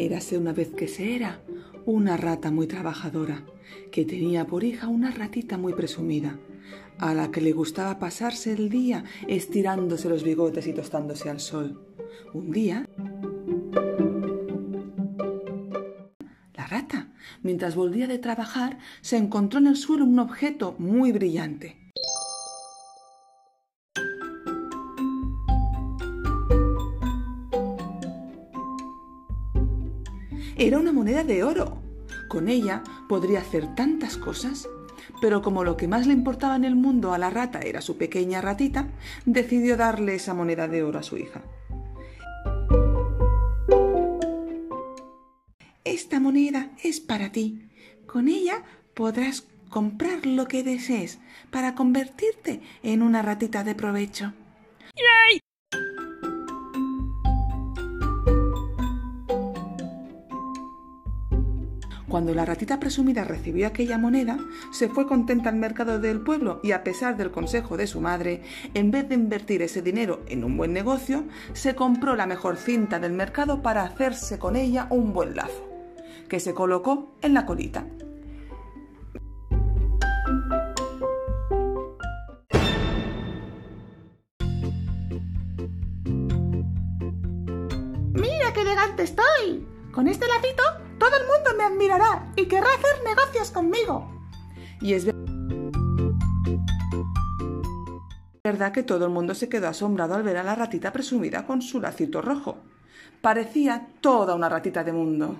Érase una vez que se era una rata muy trabajadora, que tenía por hija una ratita muy presumida, a la que le gustaba pasarse el día estirándose los bigotes y tostándose al sol. Un día, la rata, mientras volvía de trabajar, se encontró en el suelo un objeto muy brillante. Era una moneda de oro. Con ella podría hacer tantas cosas. Pero como lo que más le importaba en el mundo a la rata era su pequeña ratita, decidió darle esa moneda de oro a su hija. Esta moneda es para ti. Con ella podrás comprar lo que desees para convertirte en una ratita de provecho. Cuando la ratita presumida recibió aquella moneda, se fue contenta al mercado del pueblo y a pesar del consejo de su madre, en vez de invertir ese dinero en un buen negocio, se compró la mejor cinta del mercado para hacerse con ella un buen lazo, que se colocó en la colita. ¡Mira qué elegante estoy! Con este lacito todo el mundo me admirará y querrá hacer negocios conmigo. Y es verdad que todo el mundo se quedó asombrado al ver a la ratita presumida con su lacito rojo. Parecía toda una ratita de mundo.